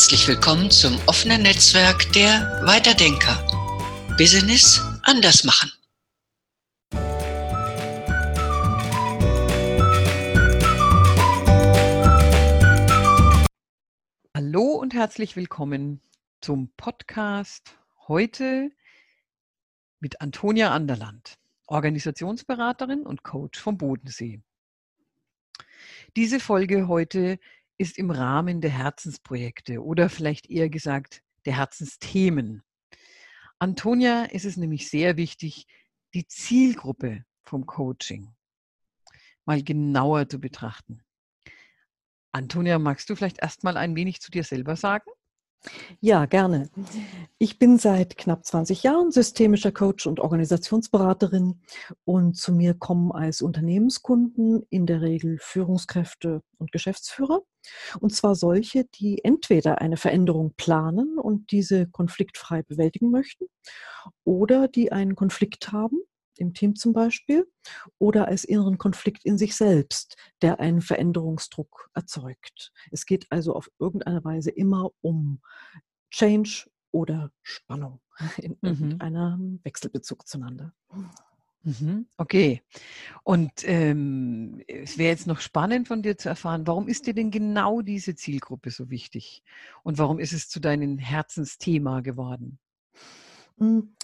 Herzlich willkommen zum offenen Netzwerk der Weiterdenker. Business anders machen. Hallo und herzlich willkommen zum Podcast heute mit Antonia Anderland, Organisationsberaterin und Coach vom Bodensee. Diese Folge heute ist im Rahmen der Herzensprojekte oder vielleicht eher gesagt der Herzensthemen. Antonia ist es nämlich sehr wichtig, die Zielgruppe vom Coaching mal genauer zu betrachten. Antonia, magst du vielleicht erst mal ein wenig zu dir selber sagen? Ja, gerne. Ich bin seit knapp 20 Jahren systemischer Coach und Organisationsberaterin und zu mir kommen als Unternehmenskunden in der Regel Führungskräfte und Geschäftsführer. Und zwar solche, die entweder eine Veränderung planen und diese konfliktfrei bewältigen möchten oder die einen Konflikt haben im Team zum Beispiel, oder als inneren Konflikt in sich selbst, der einen Veränderungsdruck erzeugt. Es geht also auf irgendeine Weise immer um Change oder Spannung in mhm. einem Wechselbezug zueinander. Mhm, okay. Und ähm, es wäre jetzt noch spannend von dir zu erfahren, warum ist dir denn genau diese Zielgruppe so wichtig? Und warum ist es zu deinem Herzensthema geworden? Hm,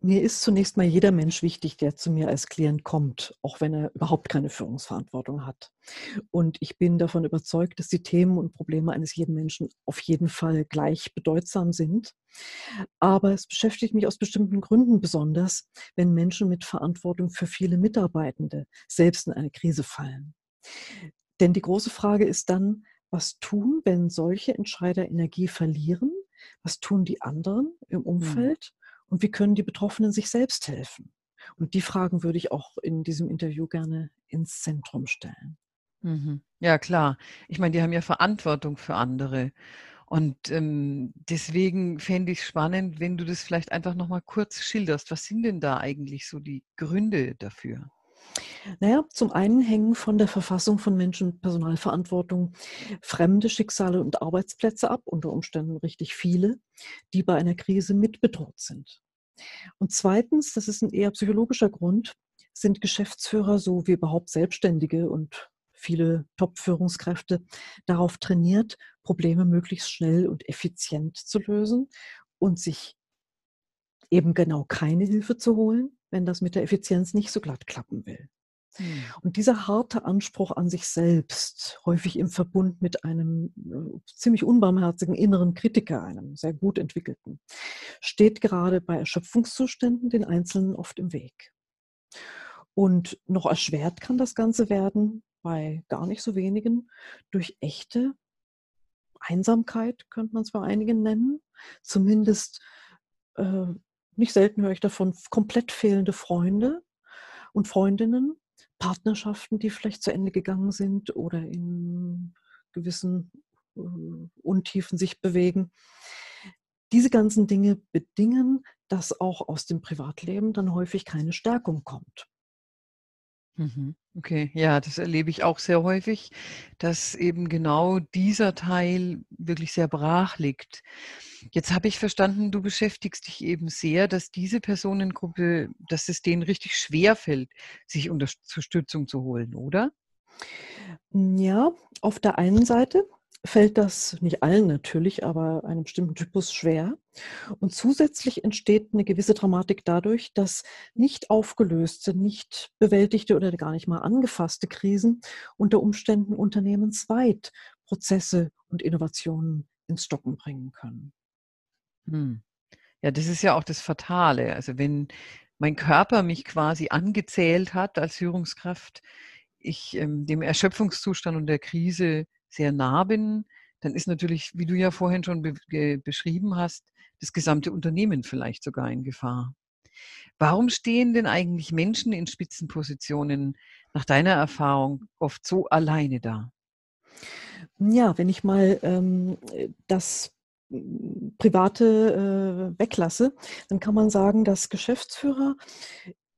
mir ist zunächst mal jeder Mensch wichtig, der zu mir als Klient kommt, auch wenn er überhaupt keine Führungsverantwortung hat. Und ich bin davon überzeugt, dass die Themen und Probleme eines jeden Menschen auf jeden Fall gleich bedeutsam sind. Aber es beschäftigt mich aus bestimmten Gründen besonders, wenn Menschen mit Verantwortung für viele Mitarbeitende selbst in eine Krise fallen. Denn die große Frage ist dann, was tun, wenn solche Entscheider Energie verlieren? Was tun die anderen im hm. Umfeld? Und wie können die Betroffenen sich selbst helfen? Und die Fragen würde ich auch in diesem Interview gerne ins Zentrum stellen. Mhm. Ja, klar. Ich meine, die haben ja Verantwortung für andere. Und ähm, deswegen fände ich es spannend, wenn du das vielleicht einfach nochmal kurz schilderst. Was sind denn da eigentlich so die Gründe dafür? Naja, zum einen hängen von der Verfassung von Menschen Personalverantwortung fremde Schicksale und Arbeitsplätze ab, unter Umständen richtig viele, die bei einer Krise mit bedroht sind. Und zweitens, das ist ein eher psychologischer Grund, sind Geschäftsführer so wie überhaupt Selbstständige und viele Top-Führungskräfte darauf trainiert, Probleme möglichst schnell und effizient zu lösen und sich eben genau keine Hilfe zu holen, wenn das mit der Effizienz nicht so glatt klappen will. Hm. Und dieser harte Anspruch an sich selbst, häufig im Verbund mit einem äh, ziemlich unbarmherzigen inneren Kritiker, einem sehr gut entwickelten, steht gerade bei Erschöpfungszuständen den Einzelnen oft im Weg. Und noch erschwert kann das Ganze werden, bei gar nicht so wenigen, durch echte Einsamkeit, könnte man es bei einigen nennen. Zumindest äh, nicht selten höre ich davon komplett fehlende Freunde und Freundinnen, Partnerschaften, die vielleicht zu Ende gegangen sind oder in gewissen äh, Untiefen sich bewegen. Diese ganzen Dinge bedingen, dass auch aus dem Privatleben dann häufig keine Stärkung kommt. Mhm. Okay, ja, das erlebe ich auch sehr häufig, dass eben genau dieser Teil wirklich sehr brach liegt. Jetzt habe ich verstanden, du beschäftigst dich eben sehr, dass diese Personengruppe, dass es denen richtig schwer fällt, sich Unterstützung zu holen, oder? Ja, auf der einen Seite fällt das nicht allen natürlich, aber einem bestimmten Typus schwer. Und zusätzlich entsteht eine gewisse Dramatik dadurch, dass nicht aufgelöste, nicht bewältigte oder gar nicht mal angefasste Krisen unter Umständen unternehmensweit Prozesse und Innovationen ins Stocken bringen können. Hm. Ja, das ist ja auch das Fatale. Also wenn mein Körper mich quasi angezählt hat als Führungskraft, ich ähm, dem Erschöpfungszustand und der Krise sehr nah bin, dann ist natürlich, wie du ja vorhin schon be beschrieben hast, das gesamte Unternehmen vielleicht sogar in Gefahr. Warum stehen denn eigentlich Menschen in Spitzenpositionen nach deiner Erfahrung oft so alleine da? Ja, wenn ich mal ähm, das hm, Private äh, weglasse, dann kann man sagen, dass Geschäftsführer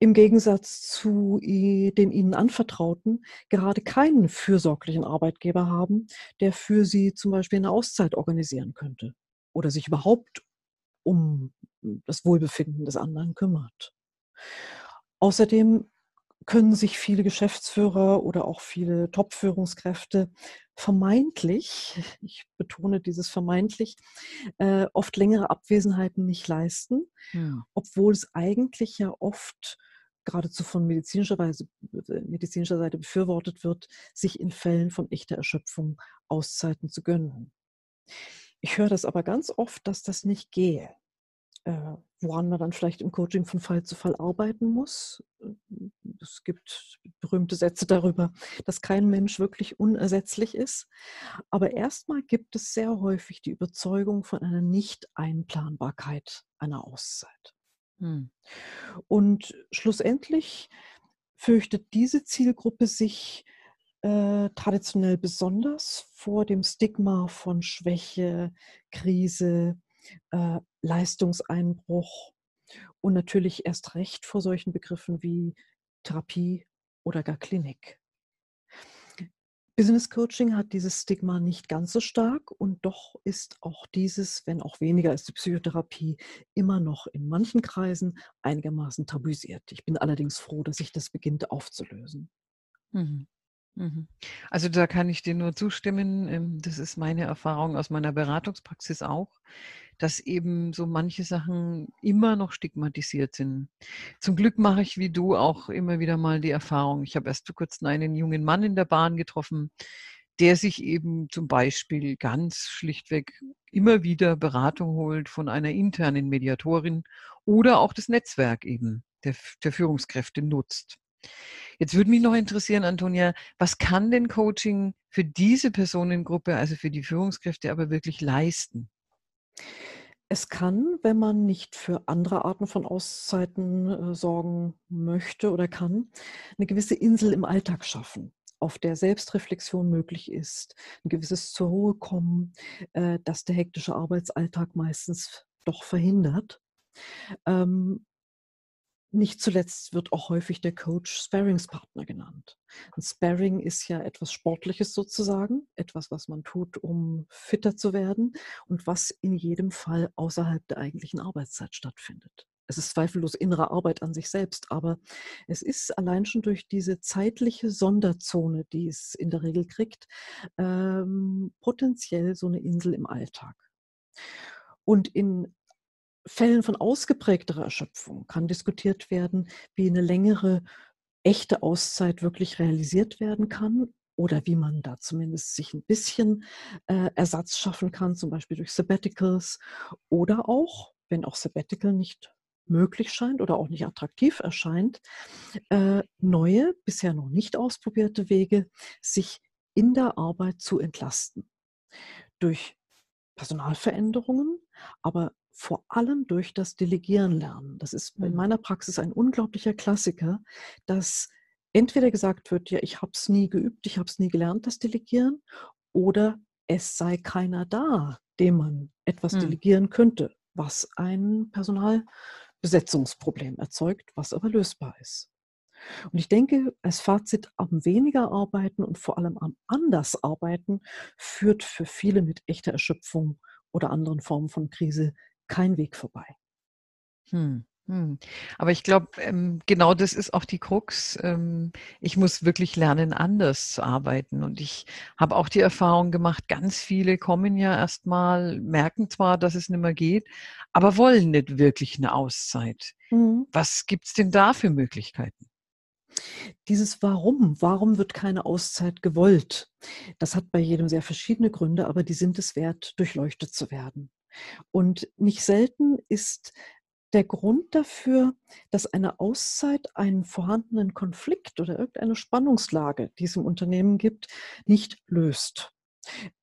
im Gegensatz zu den ihnen anvertrauten gerade keinen fürsorglichen Arbeitgeber haben, der für sie zum Beispiel eine Auszeit organisieren könnte oder sich überhaupt um das Wohlbefinden des anderen kümmert. Außerdem können sich viele Geschäftsführer oder auch viele Top-Führungskräfte vermeintlich, ich betone dieses vermeintlich, äh, oft längere Abwesenheiten nicht leisten, ja. obwohl es eigentlich ja oft geradezu von medizinischer, Weise, äh, medizinischer Seite befürwortet wird, sich in Fällen von echter Erschöpfung Auszeiten zu gönnen. Ich höre das aber ganz oft, dass das nicht gehe, äh, woran man dann vielleicht im Coaching von Fall zu Fall arbeiten muss. Es gibt berühmte Sätze darüber, dass kein Mensch wirklich unersetzlich ist. Aber erstmal gibt es sehr häufig die Überzeugung von einer Nicht-Einplanbarkeit einer Auszeit. Hm. Und schlussendlich fürchtet diese Zielgruppe sich äh, traditionell besonders vor dem Stigma von Schwäche, Krise, äh, Leistungseinbruch und natürlich erst recht vor solchen Begriffen wie Therapie oder gar Klinik. Business Coaching hat dieses Stigma nicht ganz so stark und doch ist auch dieses, wenn auch weniger als die Psychotherapie, immer noch in manchen Kreisen einigermaßen tabuisiert. Ich bin allerdings froh, dass sich das beginnt aufzulösen. Mhm. Mhm. Also da kann ich dir nur zustimmen. Ähm, das ist meine Erfahrung aus meiner Beratungspraxis auch dass eben so manche Sachen immer noch stigmatisiert sind. Zum Glück mache ich wie du auch immer wieder mal die Erfahrung. Ich habe erst vor kurzem einen jungen Mann in der Bahn getroffen, der sich eben zum Beispiel ganz schlichtweg immer wieder Beratung holt von einer internen Mediatorin oder auch das Netzwerk eben der, der Führungskräfte nutzt. Jetzt würde mich noch interessieren, Antonia, was kann denn Coaching für diese Personengruppe, also für die Führungskräfte, aber wirklich leisten? Es kann, wenn man nicht für andere Arten von Auszeiten äh, sorgen möchte oder kann, eine gewisse Insel im Alltag schaffen, auf der Selbstreflexion möglich ist, ein gewisses zur Ruhe kommen, äh, das der hektische Arbeitsalltag meistens doch verhindert. Ähm, nicht zuletzt wird auch häufig der Coach Sparringspartner genannt. Ein Sparring ist ja etwas Sportliches sozusagen, etwas, was man tut, um fitter zu werden und was in jedem Fall außerhalb der eigentlichen Arbeitszeit stattfindet. Es ist zweifellos innere Arbeit an sich selbst, aber es ist allein schon durch diese zeitliche Sonderzone, die es in der Regel kriegt, ähm, potenziell so eine Insel im Alltag. Und in Fällen von ausgeprägterer Erschöpfung kann diskutiert werden, wie eine längere echte Auszeit wirklich realisiert werden kann oder wie man da zumindest sich ein bisschen äh, Ersatz schaffen kann, zum Beispiel durch Sabbaticals oder auch, wenn auch Sabbatical nicht möglich scheint oder auch nicht attraktiv erscheint, äh, neue, bisher noch nicht ausprobierte Wege, sich in der Arbeit zu entlasten. Durch Personalveränderungen, aber vor allem durch das Delegieren lernen. Das ist in mhm. meiner Praxis ein unglaublicher Klassiker, dass entweder gesagt wird, ja, ich habe es nie geübt, ich habe es nie gelernt, das Delegieren, oder es sei keiner da, dem man etwas hm. delegieren könnte, was ein Personalbesetzungsproblem erzeugt, was aber lösbar ist. Und ich denke, als Fazit am weniger arbeiten und vor allem am anders arbeiten führt für viele mit echter Erschöpfung oder anderen Formen von Krise kein Weg vorbei. Hm. hm. Aber ich glaube, ähm, genau das ist auch die Krux. Ähm, ich muss wirklich lernen, anders zu arbeiten. Und ich habe auch die Erfahrung gemacht, ganz viele kommen ja erstmal, merken zwar, dass es nicht mehr geht, aber wollen nicht wirklich eine Auszeit. Mhm. Was gibt es denn da für Möglichkeiten? Dieses Warum, warum wird keine Auszeit gewollt? Das hat bei jedem sehr verschiedene Gründe, aber die sind es wert, durchleuchtet zu werden. Und nicht selten ist der Grund dafür, dass eine Auszeit einen vorhandenen Konflikt oder irgendeine Spannungslage, die es im Unternehmen gibt, nicht löst.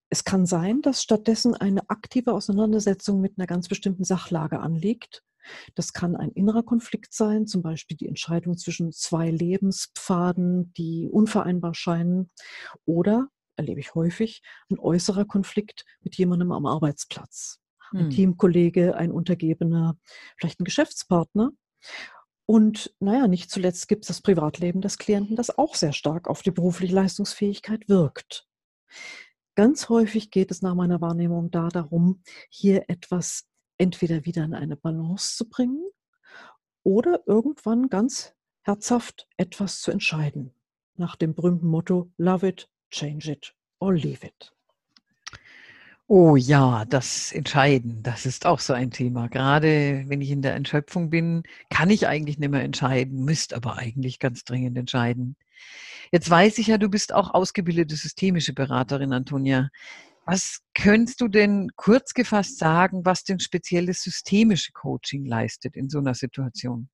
Es kann sein, dass stattdessen eine aktive Auseinandersetzung mit einer ganz bestimmten Sachlage anliegt. Das kann ein innerer Konflikt sein, zum Beispiel die Entscheidung zwischen zwei Lebenspfaden, die unvereinbar scheinen, oder, erlebe ich häufig, ein äußerer Konflikt mit jemandem am Arbeitsplatz ein hm. Teamkollege, ein Untergebener, vielleicht ein Geschäftspartner. Und naja, nicht zuletzt gibt es das Privatleben des Klienten, das auch sehr stark auf die berufliche Leistungsfähigkeit wirkt. Ganz häufig geht es nach meiner Wahrnehmung da darum, hier etwas entweder wieder in eine Balance zu bringen oder irgendwann ganz herzhaft etwas zu entscheiden. Nach dem berühmten Motto Love it, change it or leave it. Oh ja, das Entscheiden, das ist auch so ein Thema. Gerade wenn ich in der Entschöpfung bin, kann ich eigentlich nicht mehr entscheiden, müsste aber eigentlich ganz dringend entscheiden. Jetzt weiß ich ja, du bist auch ausgebildete systemische Beraterin, Antonia. Was könntest du denn kurz gefasst sagen, was denn spezielles systemische Coaching leistet in so einer Situation?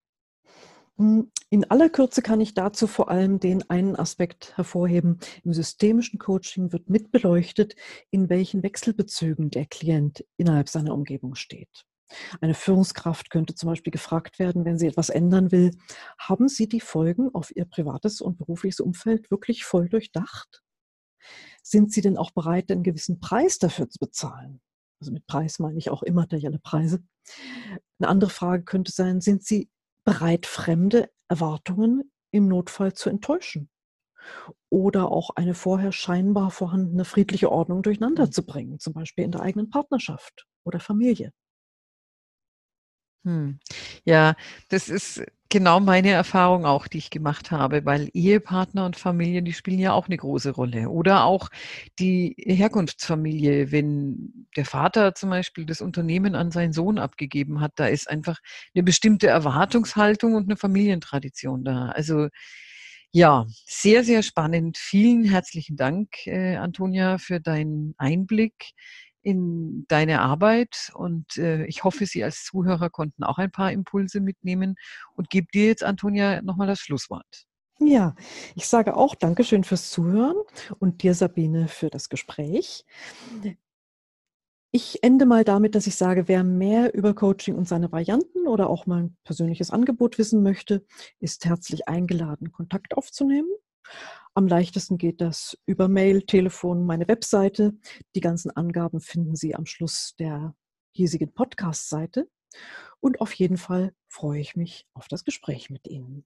Hm, in aller Kürze kann ich dazu vor allem den einen Aspekt hervorheben. Im systemischen Coaching wird mitbeleuchtet, in welchen Wechselbezügen der Klient innerhalb seiner Umgebung steht. Eine Führungskraft könnte zum Beispiel gefragt werden, wenn sie etwas ändern will, haben Sie die Folgen auf Ihr privates und berufliches Umfeld wirklich voll durchdacht? Sind Sie denn auch bereit, einen gewissen Preis dafür zu bezahlen? Also mit Preis meine ich auch immaterielle Preise. Eine andere Frage könnte sein, sind Sie bereit, fremde Erwartungen im Notfall zu enttäuschen oder auch eine vorher scheinbar vorhandene friedliche Ordnung durcheinander mhm. zu bringen, zum Beispiel in der eigenen Partnerschaft oder Familie. Hm. Ja, das ist genau meine Erfahrung auch, die ich gemacht habe, weil Ehepartner und Familien, die spielen ja auch eine große Rolle. Oder auch die Herkunftsfamilie, wenn der Vater zum Beispiel das Unternehmen an seinen Sohn abgegeben hat, da ist einfach eine bestimmte Erwartungshaltung und eine Familientradition da. Also ja, sehr, sehr spannend. Vielen herzlichen Dank, äh, Antonia, für deinen Einblick in deine Arbeit und äh, ich hoffe, Sie als Zuhörer konnten auch ein paar Impulse mitnehmen und gebe dir jetzt, Antonia, nochmal das Schlusswort. Ja, ich sage auch Dankeschön fürs Zuhören und dir, Sabine, für das Gespräch. Ich ende mal damit, dass ich sage, wer mehr über Coaching und seine Varianten oder auch mein persönliches Angebot wissen möchte, ist herzlich eingeladen, Kontakt aufzunehmen. Am leichtesten geht das über Mail, Telefon, meine Webseite. Die ganzen Angaben finden Sie am Schluss der hiesigen Podcast-Seite. Und auf jeden Fall freue ich mich auf das Gespräch mit Ihnen.